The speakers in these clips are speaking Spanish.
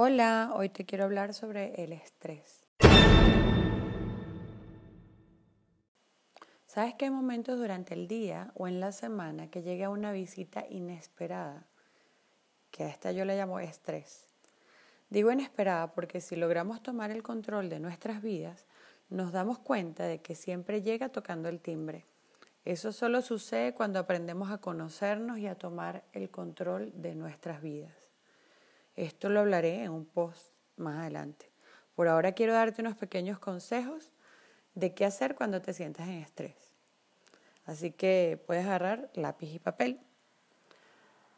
Hola, hoy te quiero hablar sobre el estrés. ¿Sabes que hay momentos durante el día o en la semana que llega una visita inesperada? Que a esta yo le llamo estrés. Digo inesperada porque si logramos tomar el control de nuestras vidas, nos damos cuenta de que siempre llega tocando el timbre. Eso solo sucede cuando aprendemos a conocernos y a tomar el control de nuestras vidas. Esto lo hablaré en un post más adelante. Por ahora quiero darte unos pequeños consejos de qué hacer cuando te sientas en estrés. Así que puedes agarrar lápiz y papel.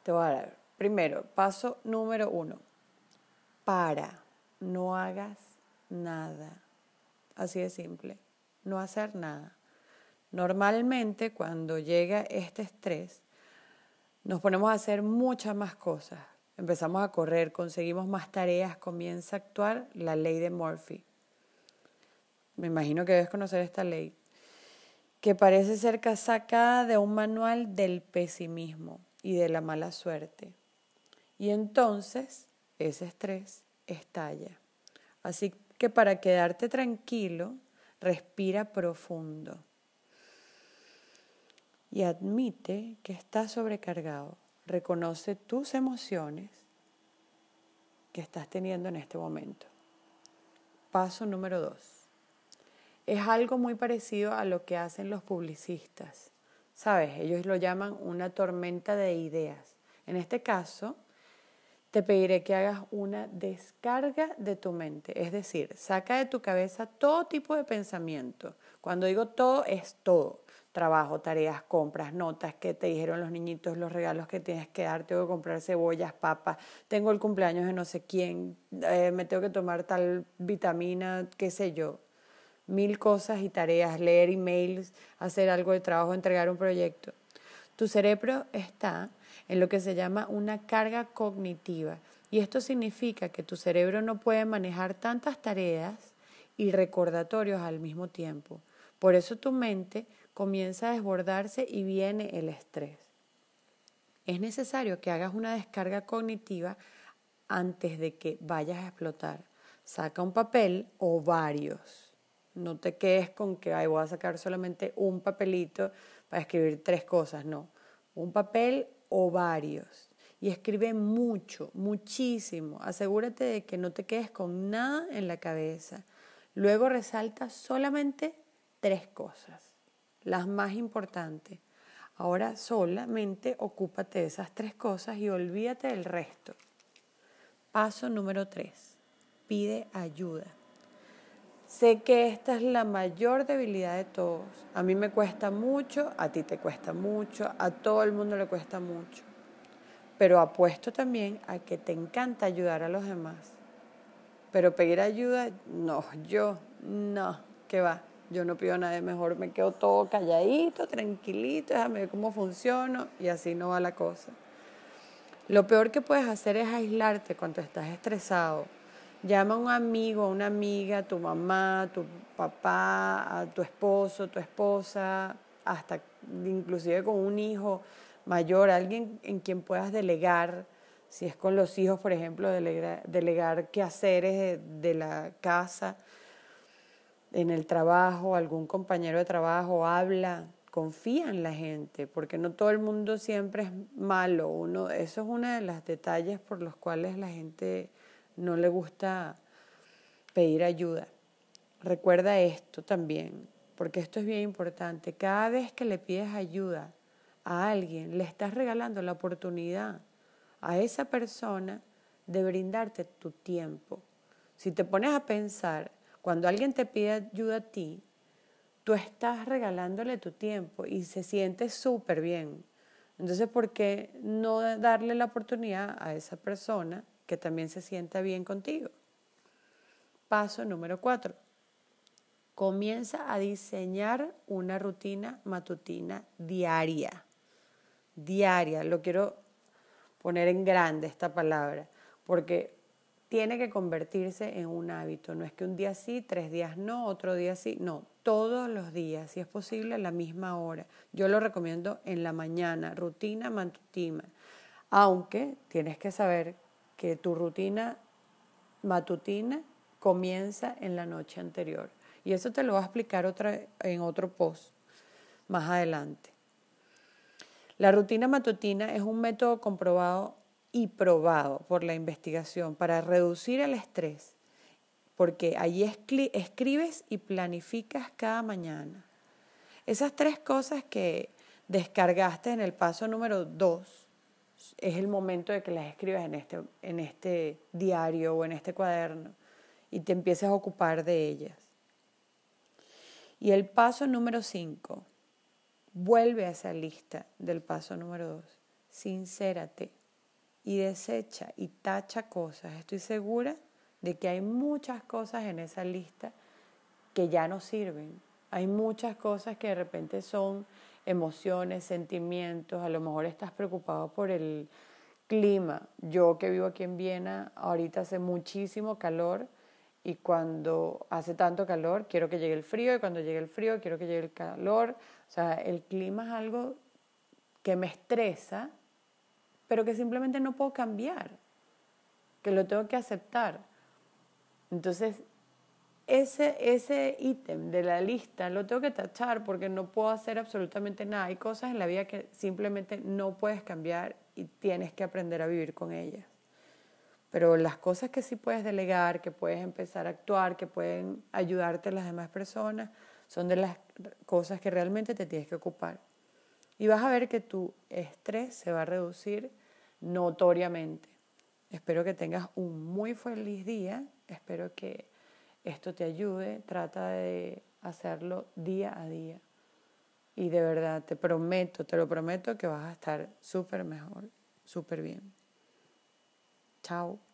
Te voy a dar primero, paso número uno. Para, no hagas nada. Así de simple, no hacer nada. Normalmente cuando llega este estrés, nos ponemos a hacer muchas más cosas empezamos a correr, conseguimos más tareas, comienza a actuar la ley de Murphy. Me imagino que debes conocer esta ley, que parece ser sacada de un manual del pesimismo y de la mala suerte. Y entonces ese estrés estalla. Así que para quedarte tranquilo, respira profundo y admite que estás sobrecargado. Reconoce tus emociones que estás teniendo en este momento. Paso número dos. Es algo muy parecido a lo que hacen los publicistas. ¿Sabes? Ellos lo llaman una tormenta de ideas. En este caso, te pediré que hagas una descarga de tu mente, es decir, saca de tu cabeza todo tipo de pensamiento. Cuando digo todo, es todo trabajo, tareas, compras, notas que te dijeron los niñitos, los regalos que tienes que dar, tengo que comprar cebollas, papas, tengo el cumpleaños de no sé quién, eh, me tengo que tomar tal vitamina, qué sé yo, mil cosas y tareas, leer emails, hacer algo de trabajo, entregar un proyecto. Tu cerebro está en lo que se llama una carga cognitiva y esto significa que tu cerebro no puede manejar tantas tareas y recordatorios al mismo tiempo. Por eso tu mente comienza a desbordarse y viene el estrés. Es necesario que hagas una descarga cognitiva antes de que vayas a explotar. Saca un papel o varios. No te quedes con que voy a sacar solamente un papelito para escribir tres cosas. No, un papel o varios. Y escribe mucho, muchísimo. Asegúrate de que no te quedes con nada en la cabeza. Luego resalta solamente tres cosas las más importantes. Ahora solamente ocúpate de esas tres cosas y olvídate del resto. Paso número tres. Pide ayuda. Sé que esta es la mayor debilidad de todos. A mí me cuesta mucho, a ti te cuesta mucho, a todo el mundo le cuesta mucho. Pero apuesto también a que te encanta ayudar a los demás. Pero pedir ayuda, no, yo, no, que va. Yo no pido nada, mejor me quedo todo calladito, tranquilito, déjame ver cómo funciona y así no va la cosa. Lo peor que puedes hacer es aislarte cuando estás estresado. Llama a un amigo, a una amiga, a tu mamá, a tu papá, a tu esposo, tu esposa, hasta inclusive con un hijo mayor, alguien en quien puedas delegar, si es con los hijos, por ejemplo, delegar, delegar quehaceres de la casa en el trabajo, algún compañero de trabajo habla, confía en la gente, porque no todo el mundo siempre es malo. Uno, eso es uno de los detalles por los cuales la gente no le gusta pedir ayuda. Recuerda esto también, porque esto es bien importante. Cada vez que le pides ayuda a alguien, le estás regalando la oportunidad a esa persona de brindarte tu tiempo. Si te pones a pensar, cuando alguien te pide ayuda a ti, tú estás regalándole tu tiempo y se siente súper bien. Entonces, ¿por qué no darle la oportunidad a esa persona que también se sienta bien contigo? Paso número cuatro. Comienza a diseñar una rutina matutina diaria. Diaria. Lo quiero poner en grande esta palabra, porque tiene que convertirse en un hábito. No es que un día sí, tres días no, otro día sí. No, todos los días, si es posible, a la misma hora. Yo lo recomiendo en la mañana, rutina matutina. Aunque tienes que saber que tu rutina matutina comienza en la noche anterior. Y eso te lo voy a explicar otra, en otro post más adelante. La rutina matutina es un método comprobado y probado por la investigación para reducir el estrés, porque allí escribes y planificas cada mañana. Esas tres cosas que descargaste en el paso número dos, es el momento de que las escribas en este, en este diario o en este cuaderno y te empieces a ocupar de ellas. Y el paso número 5, vuelve a esa lista del paso número 2. Sincérate y desecha y tacha cosas. Estoy segura de que hay muchas cosas en esa lista que ya no sirven. Hay muchas cosas que de repente son emociones, sentimientos, a lo mejor estás preocupado por el clima. Yo que vivo aquí en Viena, ahorita hace muchísimo calor y cuando hace tanto calor quiero que llegue el frío y cuando llegue el frío quiero que llegue el calor. O sea, el clima es algo que me estresa, pero que simplemente no puedo cambiar, que lo tengo que aceptar. Entonces, ese, ese ítem de la lista lo tengo que tachar porque no puedo hacer absolutamente nada. Hay cosas en la vida que simplemente no puedes cambiar y tienes que aprender a vivir con ellas. Pero las cosas que sí puedes delegar, que puedes empezar a actuar, que pueden ayudarte las demás personas, son de las cosas que realmente te tienes que ocupar. Y vas a ver que tu estrés se va a reducir notoriamente. Espero que tengas un muy feliz día. Espero que esto te ayude. Trata de hacerlo día a día. Y de verdad, te prometo, te lo prometo que vas a estar súper mejor, súper bien. Chao.